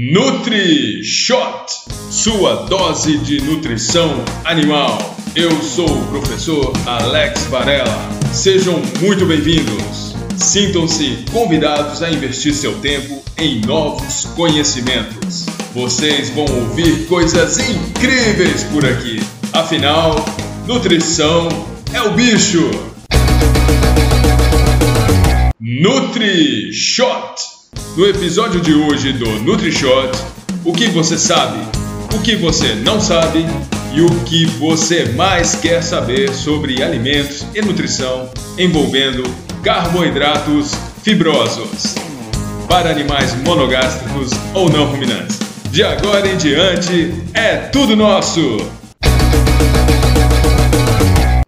Nutri Shot, sua dose de nutrição animal. Eu sou o professor Alex Varela. Sejam muito bem-vindos. Sintam-se convidados a investir seu tempo em novos conhecimentos. Vocês vão ouvir coisas incríveis por aqui. Afinal, nutrição é o bicho. Nutri Shot. No episódio de hoje do NutriShot, o que você sabe, o que você não sabe e o que você mais quer saber sobre alimentos e nutrição envolvendo carboidratos fibrosos para animais monogástricos ou não ruminantes. De agora em diante é tudo nosso.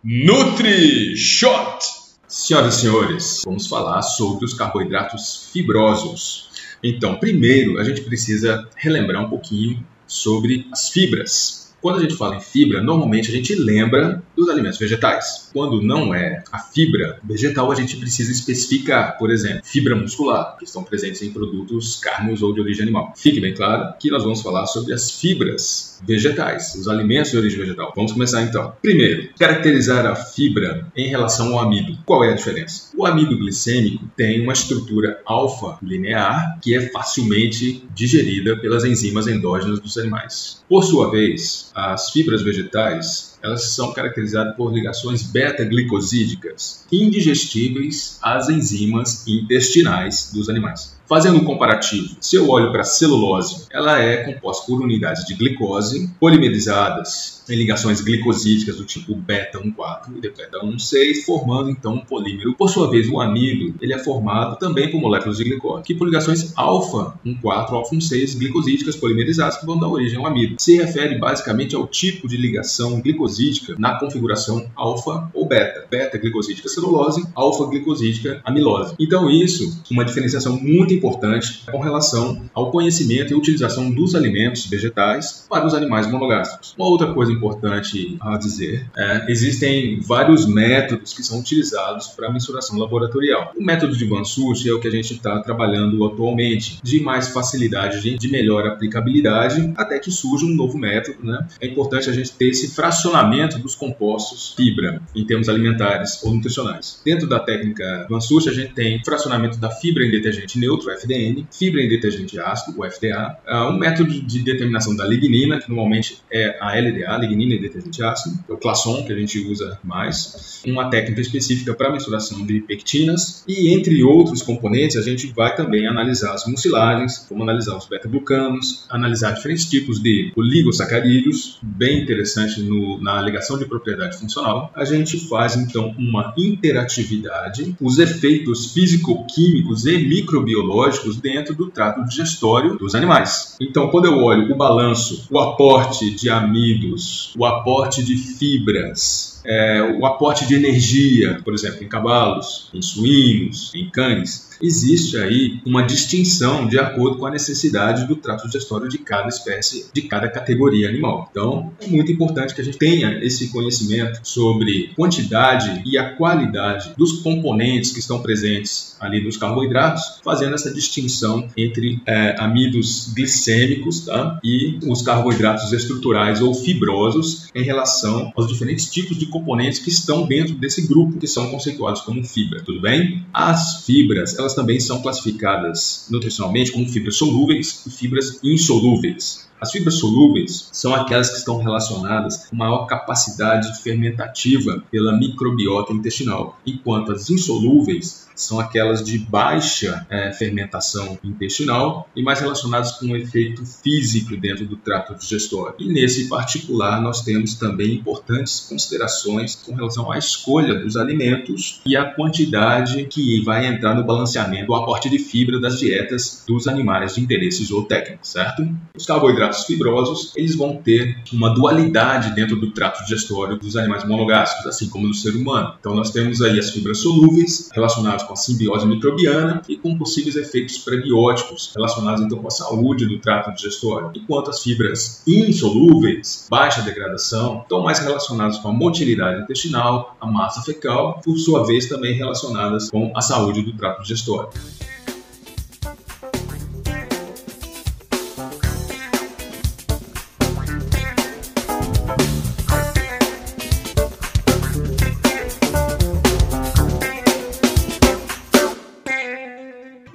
NutriShot Senhoras e senhores, vamos falar sobre os carboidratos fibrosos. Então, primeiro, a gente precisa relembrar um pouquinho sobre as fibras. Quando a gente fala em fibra, normalmente a gente lembra dos alimentos vegetais. Quando não é a fibra vegetal, a gente precisa especificar, por exemplo, fibra muscular, que estão presentes em produtos carnes ou de origem animal. Fique bem claro que nós vamos falar sobre as fibras vegetais, os alimentos de origem vegetal. Vamos começar então. Primeiro, caracterizar a fibra em relação ao amido. Qual é a diferença? O amido glicêmico tem uma estrutura alfa linear que é facilmente digerida pelas enzimas endógenas dos animais. Por sua vez, as fibras vegetais elas são caracterizadas por ligações beta-glicosídicas indigestíveis às enzimas intestinais dos animais. Fazendo um comparativo, se eu olho para a celulose, ela é composta por unidades de glicose polimerizadas em ligações glicosídicas do tipo beta-1,4 e beta-1,6, formando então um polímero. Por sua vez, o amido ele é formado também por moléculas de glicose, que por ligações alfa-1,4, alfa-1,6 glicosídicas polimerizadas que vão dar origem ao amido. Se refere basicamente ao tipo de ligação glicosídica na configuração alfa ou beta. Beta-glicosídica celulose, alfa-glicosídica amilose. Então isso, uma diferenciação muito importante com relação ao conhecimento e utilização dos alimentos vegetais para os animais monogástricos. Uma outra coisa importante a dizer é existem vários métodos que são utilizados para mensuração laboratorial. O método de Van é o que a gente está trabalhando atualmente, de mais facilidade, de, melhor aplicabilidade, até que surja um novo método. Né? É importante a gente ter esse fracionamento dos compostos fibra em termos alimentares ou nutricionais. Dentro da técnica Van a gente tem fracionamento da fibra em detergente neutro, FDN, fibra em detergente ácido, o FDA, uh, um método de determinação da lignina, que normalmente é a LDA, lignina em detergente ácido, é o Classon, que a gente usa mais, uma técnica específica para mensuração de pectinas, e entre outros componentes, a gente vai também analisar as mucilagens, como analisar os beta-glucanos, analisar diferentes tipos de oligosacarídeos, bem interessante no, na alegação de propriedade funcional. A gente faz então uma interatividade, os efeitos físico-químicos e microbiológicos biológicos dentro do trato digestório dos animais. Então, quando eu olho o balanço, o aporte de amidos, o aporte de fibras, é, o aporte de energia, por exemplo, em cavalos, em suínos, em cães, existe aí uma distinção de acordo com a necessidade do trato digestório de cada espécie, de cada categoria animal. Então, é muito importante que a gente tenha esse conhecimento sobre quantidade e a qualidade dos componentes que estão presentes ali nos carboidratos, fazendo essa distinção entre é, amidos glicêmicos tá? e os carboidratos estruturais ou fibrosos em relação aos diferentes tipos de componentes que estão dentro desse grupo, que são conceituados como fibra, tudo bem? As fibras, elas também são classificadas nutricionalmente como fibras solúveis e fibras insolúveis. As fibras solúveis são aquelas que estão relacionadas com maior capacidade fermentativa pela microbiota intestinal, enquanto as insolúveis são aquelas de baixa é, fermentação intestinal e mais relacionadas com o um efeito físico dentro do trato digestório. E nesse particular, nós temos também importantes considerações com relação à escolha dos alimentos e a quantidade que vai entrar no balanceamento, o aporte de fibra das dietas dos animais de interesse zootécnico, certo? Os carboidratos fibrosos, eles vão ter uma dualidade dentro do trato digestório dos animais monogástricos, assim como do ser humano. Então, nós temos aí as fibras solúveis relacionadas com a simbiose microbiana e com possíveis efeitos prebióticos relacionados então com a saúde do trato digestório, enquanto as fibras insolúveis, baixa degradação, estão mais relacionadas com a motilidade intestinal, a massa fecal, por sua vez também relacionadas com a saúde do trato digestório.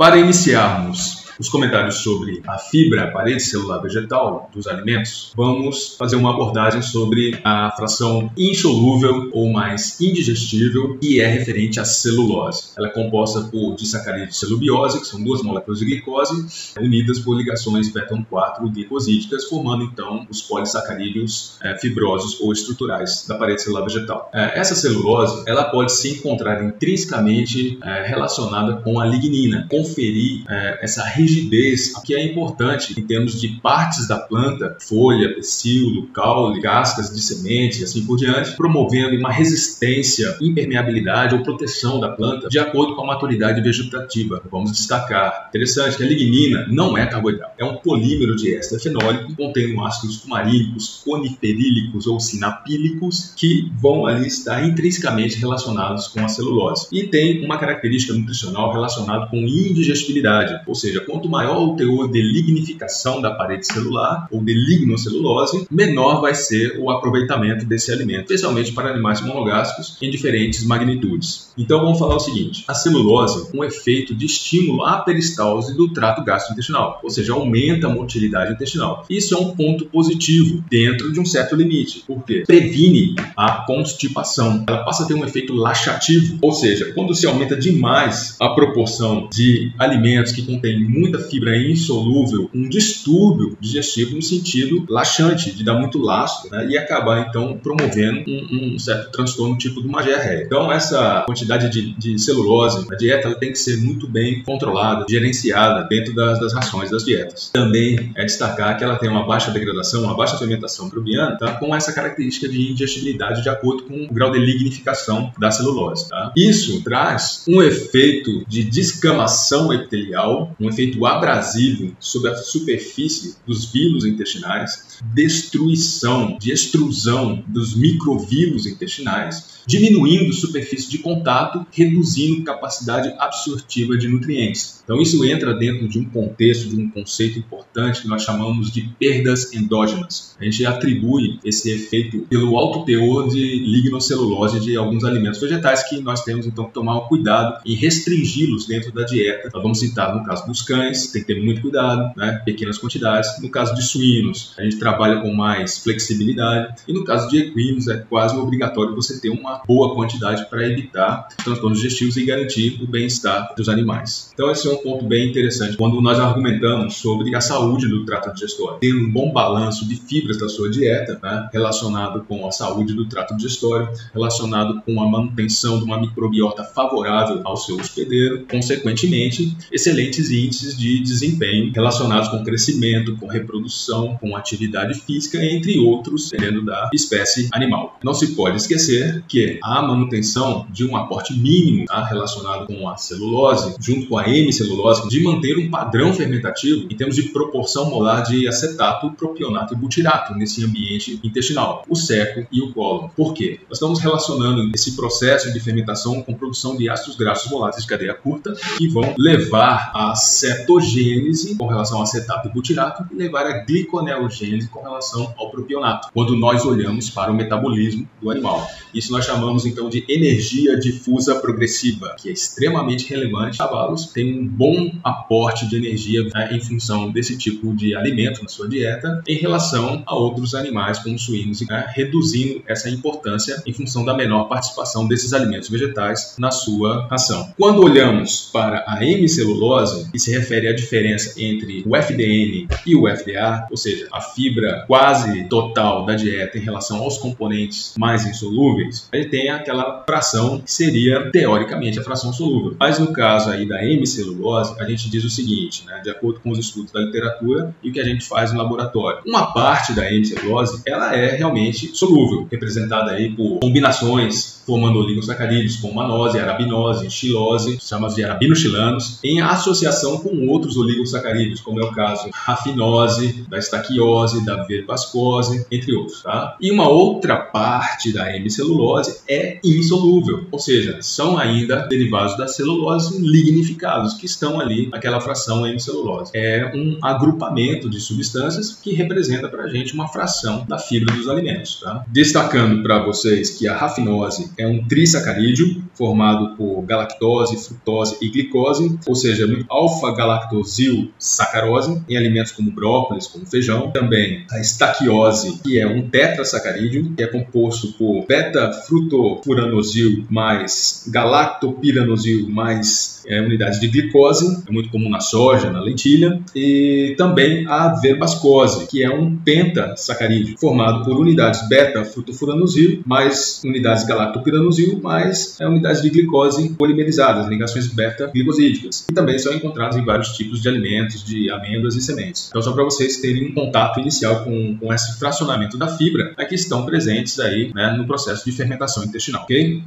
Para iniciarmos os comentários sobre a fibra, a parede celular vegetal dos alimentos, vamos fazer uma abordagem sobre a fração insolúvel ou mais indigestível, que é referente à celulose. Ela é composta por disacarídeo de celubiose, que são duas moléculas de glicose, unidas por ligações beta-1,4 glicosídicas, formando então os polissacarídeos é, fibrosos ou estruturais da parede celular vegetal. É, essa celulose ela pode se encontrar intrinsecamente é, relacionada com a lignina, conferir essa rigidez, que é importante em termos de partes da planta, folha, pecíolo, caule, cascas de semente e assim por diante, promovendo uma resistência, impermeabilidade ou proteção da planta de acordo com a maturidade vegetativa. Vamos destacar, interessante que a lignina não é carboidrato, é um polímero de éster fenólico contendo ácidos cumarínicos, coniferílicos ou sinapílicos que vão ali estar intrinsecamente relacionados com a celulose. E tem uma característica nutricional relacionada com indigestibilidade, ou seja, quanto maior o teor de lignificação da parede celular ou de lignocelulose, menor vai ser o aproveitamento desse alimento, especialmente para animais monogástricos em diferentes magnitudes. Então vamos falar o seguinte: a celulose, um efeito de estímulo à peristalse do trato gastrointestinal, ou seja, aumenta a motilidade intestinal. Isso é um ponto positivo dentro de um certo limite, porque previne a constipação. Ela passa a ter um efeito laxativo, ou seja, quando se aumenta demais a proporção de alimentos que contêm muita fibra insolúvel, um distúrbio digestivo no sentido laxante, de dar muito laço né, e acabar então promovendo um, um, certo transtorno tipo de uma diarreia. Então, essa quantidade de, de celulose na dieta tem que ser muito bem controlada, gerenciada dentro das, das, rações das dietas. Também é destacar que ela tem uma baixa degradação, uma baixa fermentação microbiana, tá, com essa característica de indigestibilidade de acordo com o grau de lignificação da celulose. Tá? Isso traz um efeito de descamação epitelial, um efeito efeito abrasivo sobre a superfície dos vilos intestinais, destruição de extrusão dos microvilos intestinais, diminuindo superfície de contato, reduzindo capacidade absortiva de nutrientes. Então isso entra dentro de um contexto, de um conceito importante que nós chamamos de perdas endógenas. A gente atribui esse efeito pelo alto teor de lignocelulose de alguns alimentos vegetais que nós temos então que tomar cuidado em restringi-los dentro da dieta. Nós vamos citar no caso dos cães, tem que ter muito cuidado, né? pequenas quantidades. No caso de suínos, a gente trabalha com mais flexibilidade e no caso de equinos é quase obrigatório você ter uma boa quantidade para evitar transtornos digestivos e garantir o bem-estar dos animais. Então esse é um ponto bem interessante quando nós argumentamos sobre a saúde do trato digestório. Tendo um bom balanço de fibras da sua dieta, né, relacionado com a saúde do trato digestório, relacionado com a manutenção de uma microbiota favorável ao seu hospedeiro, consequentemente, excelentes índices de desempenho relacionados com crescimento, com reprodução, com atividade física, entre outros, dependendo da espécie animal. Não se pode esquecer que a manutenção de um aporte mínimo tá, relacionado com a celulose, junto com a hemicelulose, de manter um padrão fermentativo em termos de proporção molar de acetato, propionato e butirato nesse ambiente intestinal, o seco e o colo. Por quê? Nós estamos relacionando esse processo de fermentação com produção de ácidos graxos voláteis de cadeia curta que vão levar a cetogênese com relação ao acetato e butirato e levar a gliconeogênese com relação ao propionato, quando nós olhamos para o metabolismo do animal. Isso nós chamamos então de energia difusa progressiva, que é extremamente relevante. Cavalos têm um bom aporte de energia né, em função desse tipo de alimento na sua dieta em relação a outros animais como suínos, né, reduzindo essa importância em função da menor participação desses alimentos vegetais na sua ração. Quando olhamos para a hemicelulose, que se refere à diferença entre o FDN e o FDA, ou seja, a fibra quase total da dieta em relação aos componentes mais insolúveis, gente tem aquela fração que seria teoricamente a fração solúvel. Mas no caso aí da hemicelulose, a gente diz o seguinte, né, de acordo com os estudos da literatura e o que a gente faz no laboratório. Uma parte da hemicelulose, ela é realmente solúvel, representada aí por combinações formando oligosacarídeos como manose, arabinose, xilose, chamados de arabinoxilanos, em associação com outros oligosacarídeos, como é o caso rafinose, da estaquiose, da verbascose, entre outros. Tá? E uma outra parte da hemicelulose é insolúvel, ou seja, são ainda derivados da celulose lignificados, que estão ali naquela fração hemicelulose. É um agrupamento de substâncias que representa para a gente uma fração da fibra dos alimentos. Tá? Destacando para vocês que a rafinose é um trissacarídeo, formado por galactose, frutose e glicose, ou seja, alfa-galactosil sacarose em alimentos como brócolis, como feijão. Também a estaquiose, que é um tetrasacarídeo, que é composto por beta-frutofuranosil mais galactopiranosil mais é, unidades de glicose, é muito comum na soja, na lentilha, e também a verbascose, que é um pentasacarídeo, formado por unidades beta-frutofuranosil mais unidades galactopiranosil mais é, unidades de glicose polimerizadas, ligações beta-glicosídicas, e também são encontrados em vários tipos de alimentos, de amêndoas e sementes. Então, só para vocês terem um contato inicial com, com esse fracionamento da fibra, aqui estão presentes aí né, no processo de fermentação intestinal, ok?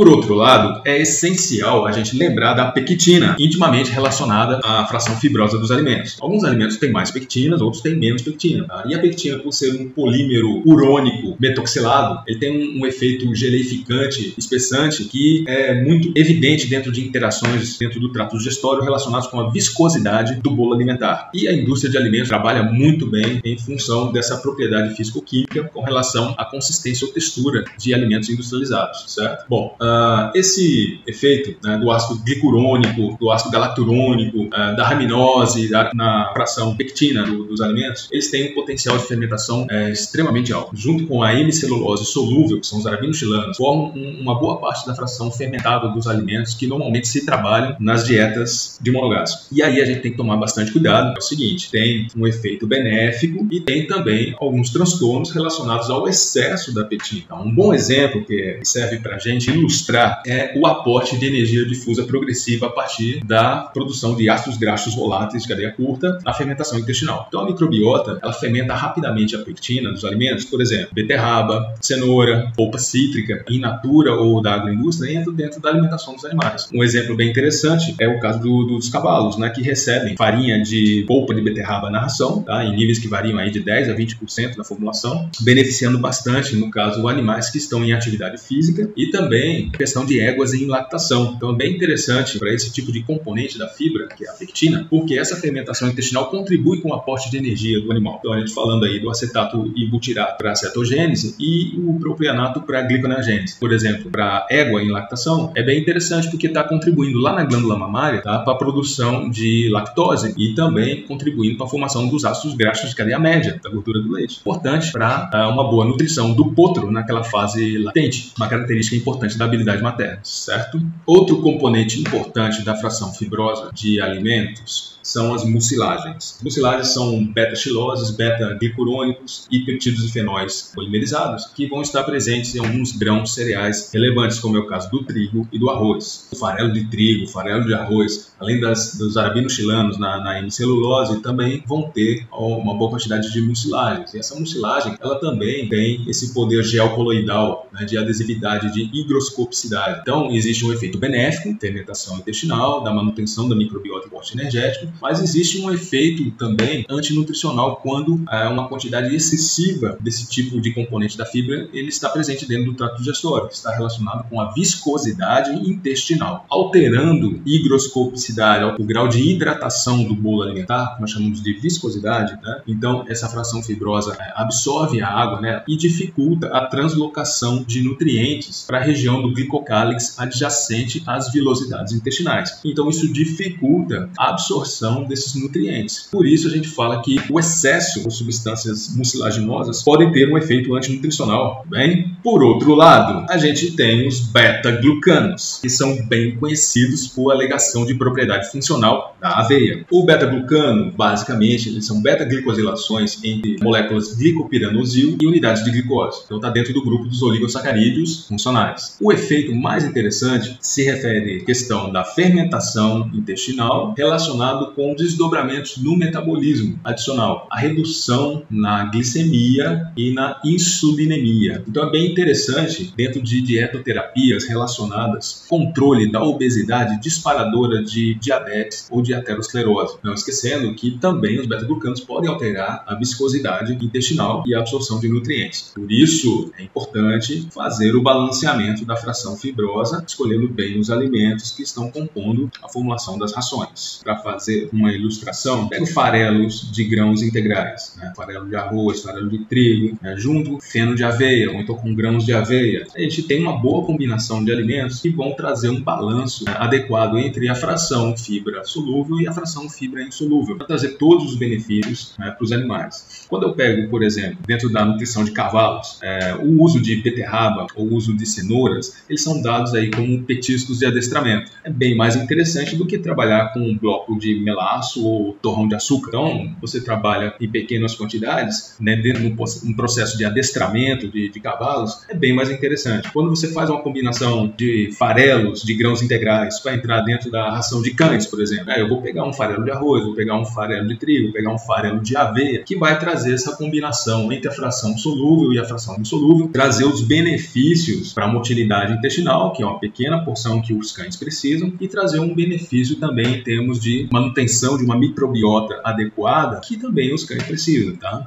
Por outro lado, é essencial a gente lembrar da pectina, intimamente relacionada à fração fibrosa dos alimentos. Alguns alimentos têm mais pectinas, outros têm menos pectina. Tá? E a pectina, por ser um polímero urônico metoxilado, ele tem um, um efeito geleificante, espessante, que é muito evidente dentro de interações dentro do trato digestório relacionados com a viscosidade do bolo alimentar. E a indústria de alimentos trabalha muito bem em função dessa propriedade físico-química com relação à consistência ou textura de alimentos industrializados, certo? Bom, Uh, esse efeito né, do ácido glicurônico, do ácido galacturônico, uh, da raminose da, na fração pectina do, dos alimentos, eles têm um potencial de fermentação uh, extremamente alto. Junto com a hemicelulose solúvel, que são os arabinos chilanos, formam um, uma boa parte da fração fermentada dos alimentos que normalmente se trabalham nas dietas de monogástrico. E aí a gente tem que tomar bastante cuidado. É o seguinte, tem um efeito benéfico e tem também alguns transtornos relacionados ao excesso da pectina. Então, um bom exemplo que serve para a gente ilustrar é o aporte de energia difusa progressiva a partir da produção de ácidos graxos voláteis de cadeia curta na fermentação intestinal. Então a microbiota, ela fermenta rapidamente a pectina dos alimentos, por exemplo, beterraba, cenoura, polpa cítrica, in natura ou da agroindústria, entra dentro da alimentação dos animais. Um exemplo bem interessante é o caso do, dos cavalos, né, que recebem farinha de polpa de beterraba na ração, tá, em níveis que variam aí de 10 a 20% da formulação, beneficiando bastante, no caso, animais que estão em atividade física e também questão de éguas em lactação. Então é bem interessante para esse tipo de componente da fibra, que é a pectina, porque essa fermentação intestinal contribui com o aporte de energia do animal. Então a gente falando aí do acetato e butirato para a cetogênese e o propianato para gliconeogênese. Por exemplo, para égua em lactação, é bem interessante porque está contribuindo lá na glândula mamária tá, para a produção de lactose e também contribuindo para a formação dos ácidos graxos de cadeia média, da gordura do leite. Importante para uh, uma boa nutrição do potro naquela fase latente, uma característica importante da materna, certo? Outro componente importante da fração fibrosa de alimentos são as mucilagens. Mucilagens são beta-xiloses, beta-glicurônicos e peptídeos e fenóis polimerizados que vão estar presentes em alguns grãos cereais relevantes, como é o caso do trigo e do arroz. O farelo de trigo, o farelo de arroz, além das, dos arabinos chilanos na, na hemicelulose, também vão ter uma boa quantidade de mucilagens. E essa mucilagem, ela também tem esse poder geocoloidal né, de adesividade, de higroscopicidade. Então, existe um efeito benéfico, fermentação intestinal, da manutenção da microbiota e porte energético, mas existe um efeito também antinutricional quando é, uma quantidade excessiva desse tipo de componente da fibra ele está presente dentro do trato digestório, que está relacionado com a viscosidade intestinal, alterando higroscopicidade, o grau de hidratação do bolo alimentar, que nós chamamos de viscosidade, né? então essa fração fibrosa é, absorve a água né? e dificulta a translocação de nutrientes para a região do glicocálix adjacente às vilosidades intestinais. Então isso dificulta a absorção absorção desses nutrientes. Por isso a gente fala que o excesso de substâncias mucilaginosas podem ter um efeito antinutricional. Bem, por outro lado, a gente tem os beta-glucanos, que são bem conhecidos por alegação de propriedade funcional da aveia. O beta-glucano, basicamente, eles são beta-glicosilações entre moléculas glicopiranosil e unidades de glicose. Então está dentro do grupo dos oligosacarídeos funcionais. O efeito mais interessante se refere à questão da fermentação intestinal relacionado com desdobramentos no metabolismo adicional, a redução na glicemia e na insulinemia. Então é bem interessante, dentro de dietoterapias relacionadas controle da obesidade disparadora de diabetes ou de aterosclerose. Não esquecendo que também os beta-glucanos podem alterar a viscosidade intestinal e a absorção de nutrientes. Por isso, é importante fazer o balanceamento da fração fibrosa, escolhendo bem os alimentos que estão compondo a formulação das rações. Para fazer uma ilustração, pego farelos de grãos integrais, né? farelo de arroz, farelo de trigo, né? junto feno de aveia, ou então com grãos de aveia. A gente tem uma boa combinação de alimentos que vão trazer um balanço né? adequado entre a fração fibra solúvel e a fração fibra insolúvel, para trazer todos os benefícios né, para os animais. Quando eu pego, por exemplo, dentro da nutrição de cavalos, é, o uso de beterraba ou o uso de cenouras, eles são dados aí como petiscos de adestramento. É bem mais interessante do que trabalhar com um bloco de melaço ou torrão de açúcar. Então, você trabalha em pequenas quantidades, né, dentro de um processo de adestramento de, de cavalos, é bem mais interessante. Quando você faz uma combinação de farelos, de grãos integrais, para entrar dentro da ração de cães, por exemplo, eu vou pegar um farelo de arroz, vou pegar um farelo de trigo, vou pegar um farelo de aveia, que vai trazer essa combinação entre a fração solúvel e a fração insolúvel, trazer os benefícios para a motilidade intestinal, que é uma pequena porção que os cães precisam, e trazer um benefício também em termos de manutenção de uma microbiota adequada, que também os cães precisam, tá?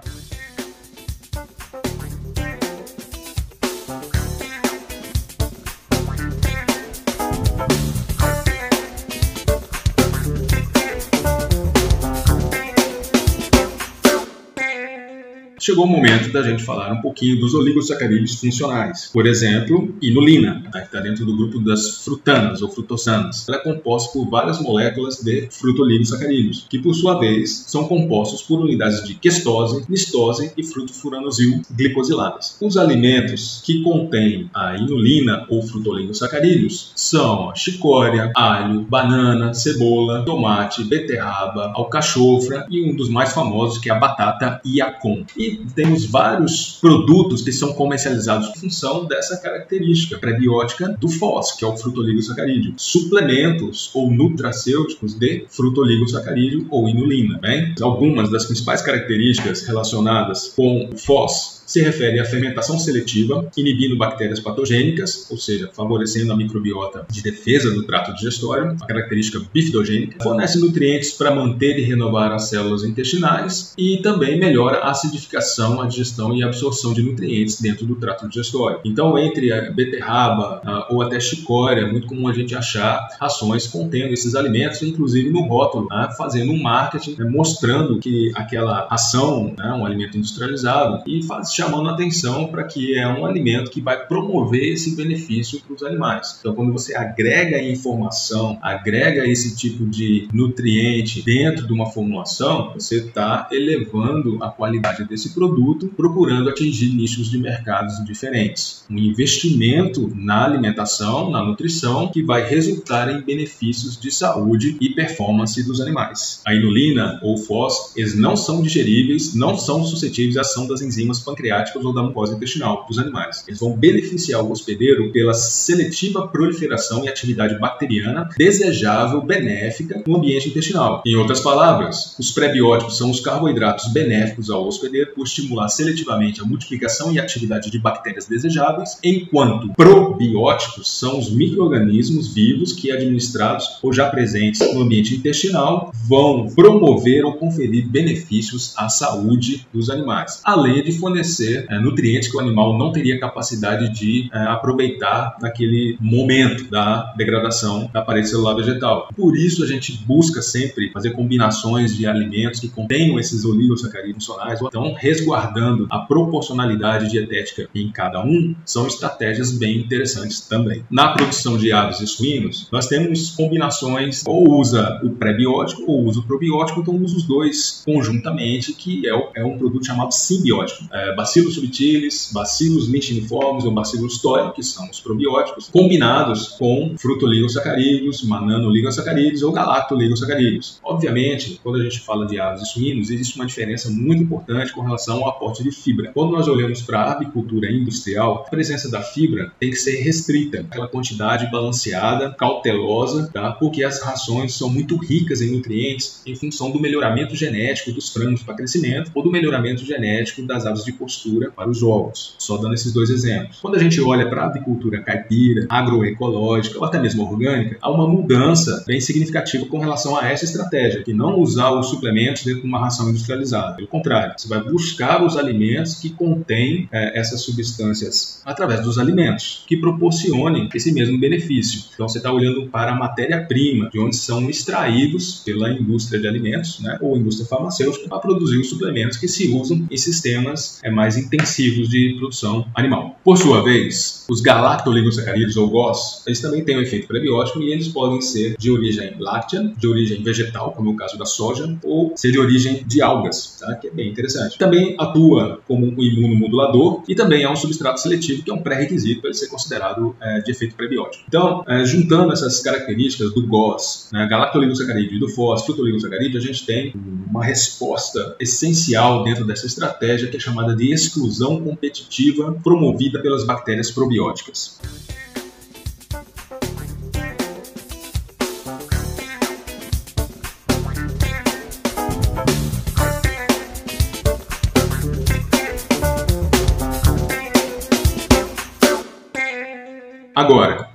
Chegou o momento da gente falar um pouquinho dos oligosacarídeos funcionais. Por exemplo, inulina, né, que está dentro do grupo das frutanas ou frutossanas. Ela é composta por várias moléculas de frutoligosacarídeos, que por sua vez são compostos por unidades de questose, nistose e frutofuranosil glicosiladas. Os alimentos que contêm a inulina ou frutoligosacarídeos são chicória, alho, banana, cebola, tomate, beterraba, alcachofra e um dos mais famosos que é a batata iacon. E temos vários produtos que são comercializados em função dessa característica prebiótica do FOS, que é o frutoligosacarídeo. Suplementos ou nutracêuticos de frutoligosacarídeo ou inulina. Bem? Algumas das principais características relacionadas com o FOS se refere à fermentação seletiva, inibindo bactérias patogênicas, ou seja, favorecendo a microbiota de defesa do trato digestório, a característica bifidogênica, fornece nutrientes para manter e renovar as células intestinais e também melhora a acidificação, a digestão e a absorção de nutrientes dentro do trato digestório. Então, entre a beterraba ou até chicória, é muito comum a gente achar rações contendo esses alimentos, inclusive no rótulo, né, fazendo um marketing né, mostrando que aquela ação, né, um alimento industrializado, e faz chamando atenção para que é um alimento que vai promover esse benefício para os animais. Então, quando você agrega informação, agrega esse tipo de nutriente dentro de uma formulação, você está elevando a qualidade desse produto, procurando atingir nichos de mercados diferentes. Um investimento na alimentação, na nutrição, que vai resultar em benefícios de saúde e performance dos animais. A inulina ou FOS, eles não são digeríveis, não são suscetíveis à ação das enzimas pancreáticas pancreáticas ou da mucosa intestinal dos animais. Eles vão beneficiar o hospedeiro pela seletiva proliferação e atividade bacteriana desejável, benéfica no ambiente intestinal. Em outras palavras, os prebióticos são os carboidratos benéficos ao hospedeiro por estimular seletivamente a multiplicação e atividade de bactérias desejáveis, enquanto probióticos são os micro-organismos vivos que, administrados ou já presentes no ambiente intestinal, vão promover ou conferir benefícios à saúde dos animais, além de fornecer fornecer é, nutrientes que o animal não teria capacidade de é, aproveitar naquele momento da degradação da parede celular vegetal. Por isso a gente busca sempre fazer combinações de alimentos que contenham esses oligosacarídeos funcionais, ou então resguardando a proporcionalidade dietética em cada um, são estratégias bem interessantes também. Na produção de aves e suínos, nós temos combinações ou usa o pré-biótico ou usa o probiótico, então usa os dois conjuntamente, que é, é um produto chamado simbiótico. É, bacilos subtilis, bacilos licheniformes ou bacilos toi, que são os probióticos, combinados com frutoligosacarídeos, mananoligosacarídeos ou galactoligosacarídeos. Obviamente, quando a gente fala de aves e suínos, existe uma diferença muito importante com relação ao aporte de fibra. Quando nós olhamos para a avicultura industrial, a presença da fibra tem que ser restrita, aquela quantidade balanceada, cautelosa, tá? porque as rações são muito ricas em nutrientes em função do melhoramento genético dos frangos para crescimento ou do melhoramento genético das aves de porcina mistura para os ovos. Só dando esses dois exemplos. Quando a gente olha para a avicultura caipira, agroecológica ou até mesmo orgânica, há uma mudança bem significativa com relação a essa estratégia, que não usar os suplementos dentro de uma ração industrializada. Pelo contrário, você vai buscar os alimentos que contêm é, essas substâncias através dos alimentos, que proporcionem esse mesmo benefício. Então você está olhando para a matéria-prima, de onde são extraídos pela indústria de alimentos né, ou indústria farmacêutica para produzir os suplementos que se usam em sistemas é, mais intensivos de produção animal. Por sua vez, os galactoligosacarídeos ou GOS, eles também têm um efeito prebiótico e eles podem ser de origem láctea, de origem vegetal, como o caso da soja, ou ser de origem de algas, tá? que é bem interessante. Também atua como um imunomodulador e também é um substrato seletivo, que é um pré-requisito para ele ser considerado é, de efeito prebiótico. Então, é, juntando essas características do GOS, né, galactoligosacarídeo e do FOS, frutoligosacarídeo, a gente tem uma resposta essencial dentro dessa estratégia que é chamada de exclusão competitiva promovida pelas bactérias probióticas.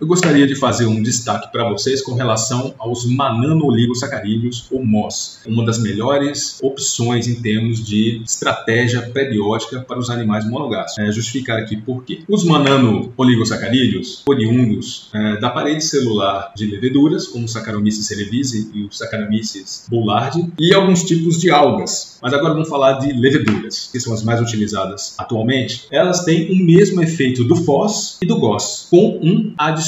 Eu gostaria de fazer um destaque para vocês com relação aos manano-oligosacarídeos ou MOS, uma das melhores opções em termos de estratégia prebiótica para os animais monogástricos. É, justificar aqui por quê. Os manano-oligosacarídeos, oriundos é, da parede celular de leveduras, como o Saccharomyces cerevisiae e o Saccharomyces boulardii, e alguns tipos de algas. Mas agora vamos falar de leveduras, que são as mais utilizadas atualmente. Elas têm o mesmo efeito do FOS e do GOS, com um adicional.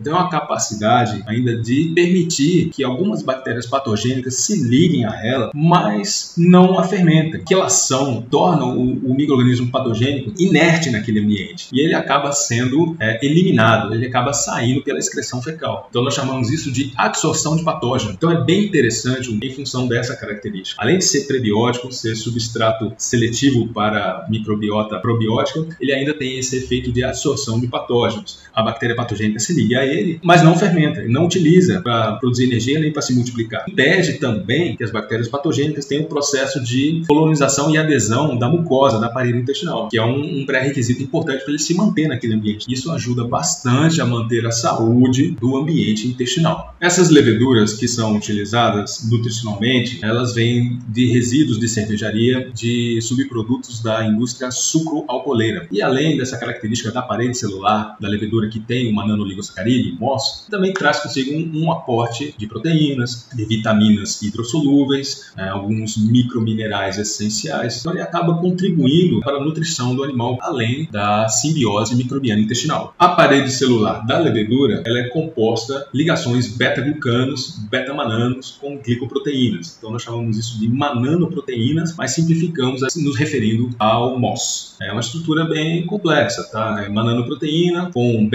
Então, é uma capacidade ainda de permitir que algumas bactérias patogênicas se liguem a ela, mas não a fermentem. Que elas são, tornam o, o microorganismo patogênico inerte naquele ambiente. E ele acaba sendo é, eliminado, ele acaba saindo pela excreção fecal. Então, nós chamamos isso de absorção de patógeno. Então, é bem interessante em função dessa característica. Além de ser prebiótico, ser substrato seletivo para microbiota probiótica, ele ainda tem esse efeito de absorção de patógenos. A bactéria patogênica se liga a ele, mas não fermenta, não utiliza para produzir energia nem para se multiplicar. Impede também que as bactérias patogênicas tenham o processo de colonização e adesão da mucosa, da parede intestinal, que é um, um pré-requisito importante para ele se manter naquele ambiente. Isso ajuda bastante a manter a saúde do ambiente intestinal. Essas leveduras que são utilizadas nutricionalmente, elas vêm de resíduos de cervejaria, de subprodutos da indústria sucro-alcooleira. E além dessa característica da parede celular da levedura que tem uma nanoligosacarídeo, MOS, também traz consigo um, um, aporte de proteínas, de vitaminas hidrossolúveis, né, alguns microminerais essenciais. Então ele acaba contribuindo para a nutrição do animal, além da simbiose microbiana intestinal. A parede celular da levedura ela é composta ligações beta-glucanos, beta-mananos com glicoproteínas. Então nós chamamos isso de mananoproteínas, mas simplificamos assim, nos referindo ao MOS. É uma estrutura bem complexa, tá? É mananoproteína com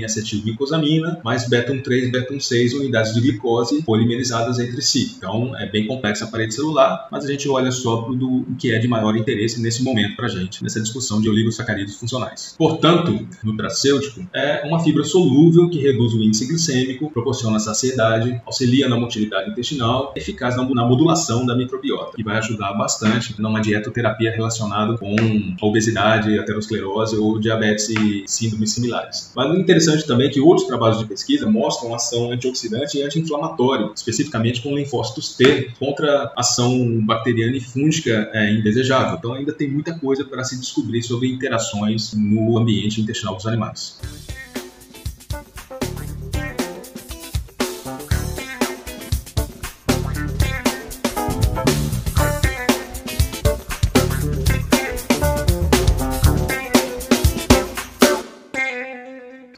beta-1,4-N-acetilglicosamina, mais beta-1,3, beta-1,6 unidades de glicose polimerizadas entre si. Então, é bem complexa a parede celular, mas a gente olha só para o que é de maior interesse nesse momento para a gente, nessa discussão de oligosacarídeos funcionais. Portanto, nutracêutico é uma fibra solúvel que reduz o índice glicêmico, proporciona saciedade, auxilia na motilidade intestinal, eficaz na, modulação da microbiota, que vai ajudar bastante numa dietoterapia relacionada com obesidade, aterosclerose ou diabetes e síndromes similares. Mas o interessante também é que outros trabalhos de pesquisa mostram ação antioxidante e anti-inflamatória, especificamente com linfócitos T, contra ação bacteriana e fúngica é, indesejável. Então ainda tem muita coisa para se descobrir sobre interações no ambiente intestinal dos animais.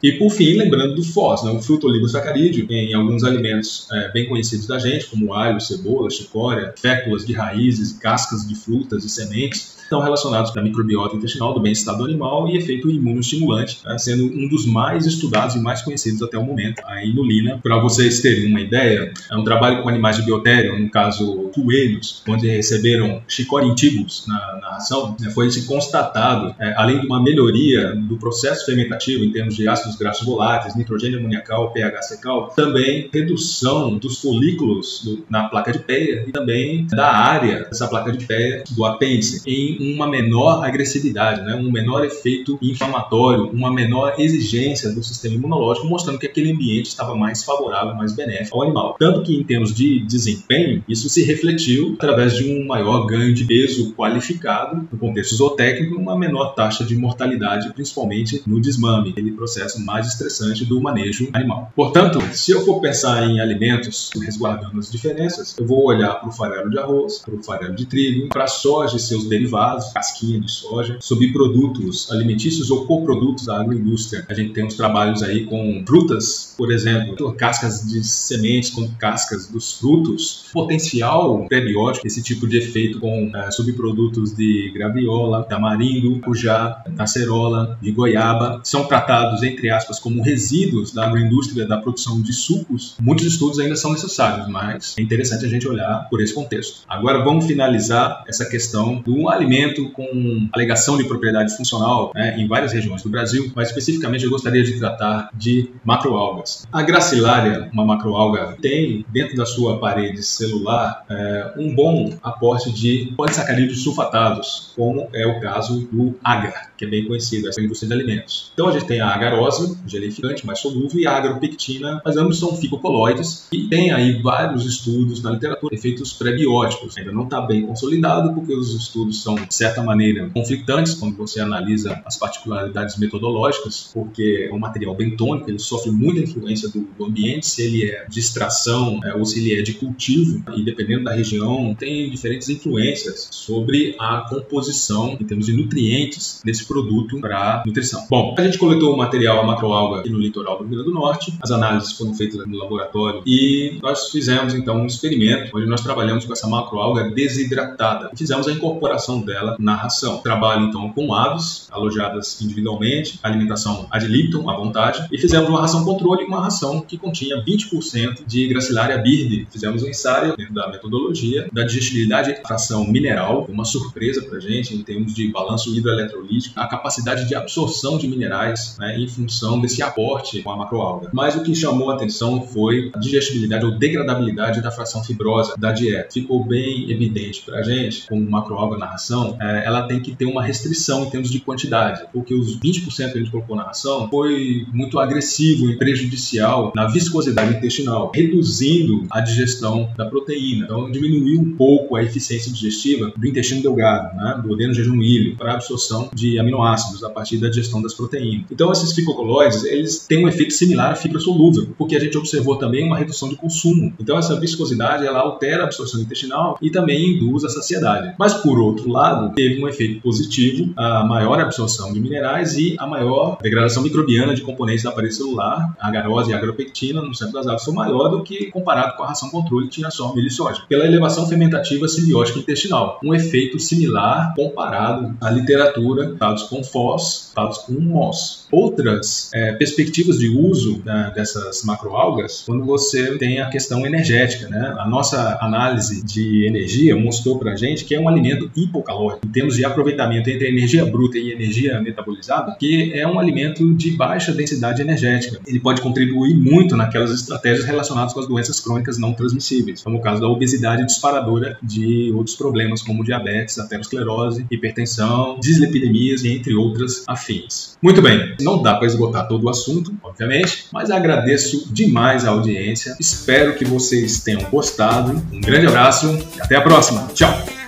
E por fim, lembrando do FOS, né, o fruto oligosacarídeo, em alguns alimentos é, bem conhecidos da gente, como alho, cebola, chicória, féculas de raízes, cascas de frutas e sementes, estão relacionados à microbiota intestinal, do bem-estar do animal e efeito imunoestimulante, né, sendo um dos mais estudados e mais conhecidos até o momento. A inulina, para vocês terem uma ideia, é um trabalho com animais de biotério, no caso coelhos, onde receberam chicória intibus na, na ração, né, foi constatado, é, além de uma melhoria do processo fermentativo em termos de ácidos ácidos graxos voláteis, nitrogênio amoniacal, pH secal, também redução dos folículos do, na placa de peia e também da área dessa placa de peia do apêndice em uma menor agressividade, né, um menor efeito inflamatório, uma menor exigência do sistema imunológico, mostrando que aquele ambiente estava mais favorável, mais benéfico ao animal. Tanto que em termos de desempenho, isso se refletiu através de um maior ganho de peso qualificado no contexto zootécnico, uma menor taxa de mortalidade, principalmente no desmame, aquele processo mais estressante do manejo animal. Portanto, se eu for pensar em alimentos, resguardando as diferenças, eu vou olhar para o farelo de arroz, para o farelo de trigo, para a soja e seus derivados, casquinha de soja, subprodutos alimentícios ou coprodutos da agroindústria. A gente tem uns trabalhos aí com frutas, por exemplo, cascas de sementes com cascas dos frutos, potencial prebiótico, esse tipo de efeito com uh, subprodutos de graviola, tamarindo, cujá, acerola, de goiaba, são tratados, entre aspas, como resíduos da agroindústria da produção de sucos. Muitos estudos ainda são necessários, mas é interessante a gente olhar por esse contexto. Agora vamos finalizar essa questão do alimento com alegação de propriedade funcional né, em várias regiões do Brasil, mas especificamente eu gostaria de tratar de macroalgas. A gracilária, uma macroalga, tem dentro da sua parede celular é, um bom aporte de polissacarídeos sulfatados, como é o caso do agar, que é bem conhecido, essa indústria de alimentos. Então a gente tem a agarose, gelificante, mais solúvel, e a agropectina, mas ambos são ficopoloides, e tem aí vários estudos na literatura, efeitos prebióticos. Ainda não está bem consolidado, porque os estudos são, de certa maneira, conflitantes quando você analisa as particularidades metodológicas, porque é um material bentônico, ele sofre muita influência do, do ambiente, se ele é de extração é, ou se ele é de cultivo, e dependendo da região, tem diferentes influências sobre a composição em termos de nutrientes desse produto para nutrição. Bom, a gente coletou o material macroalga aqui no litoral do Rio Grande do Norte, as análises foram feitas no laboratório e nós fizemos então um experimento onde nós trabalhamos com essa macroalga desidratada e fizemos a incorporação dela na ração. Trabalho então com aves alojadas individualmente, alimentação ad libitum, à vontade, e fizemos uma ração controle, uma ração que continha 20% de Gracilaria birdi. Fizemos um ensaio dentro da metodologia da digestibilidade e fração mineral, uma surpresa para gente em termos de balanço hidroeletrolítico, a capacidade de absorção de minerais né, em função desse aporte com a macroalga. Mas o que chamou a atenção foi a digestibilidade ou degradabilidade da fração fibrosa da dieta. Ficou bem evidente para a gente, com macroalga na ração, é, ela tem que ter uma restrição em termos de quantidade, porque os 20% que a gente colocou na ração foi muito agressivo e prejudicial na viscosidade intestinal, reduzindo a digestão da proteína. Então, diminuiu um pouco a eficiência digestiva do intestino delgado, né, do odeno jejum ilho, para absorção de aminoácidos a partir da digestão das proteínas. Então, esses fibrocolóides, eles têm um efeito similar à fibra solúvel, porque a gente observou também uma redução de consumo. Então, essa viscosidade, ela altera a absorção intestinal e também induz a saciedade. Mas, por outro lado, teve um efeito positivo, a maior absorção de minerais e a maior degradação microbiana de componentes da parede celular, a agarose e a agropectina no centro das aves, foi maior do que comparado com a ração controle que tinha só milho e soja, pela elevação fermentativa simbiótica intestinal. Um efeito similar comparado à literatura, dados com FOS, dados com MOS. Outras é, perspectivas de uso né, dessas macroalgas, quando você tem a questão energética. Né? A nossa análise de energia mostrou para gente que é um alimento hipocalórico, em termos de aproveitamento entre energia bruta e energia metabolizada, que é um alimento de baixa densidade energética. Ele pode contribuir muito naquelas estratégias relacionadas com as doenças crônicas não transmissíveis, como o caso da obesidade disparadora de outros problemas como diabetes, aterosclerose, hipertensão, dislipidemias e entre outras afins. Muito bem, não dá para esgotar todo o assunto, obviamente, mas agradeço demais a audiência. Espero que vocês tenham gostado. Um grande abraço e até a próxima. Tchau!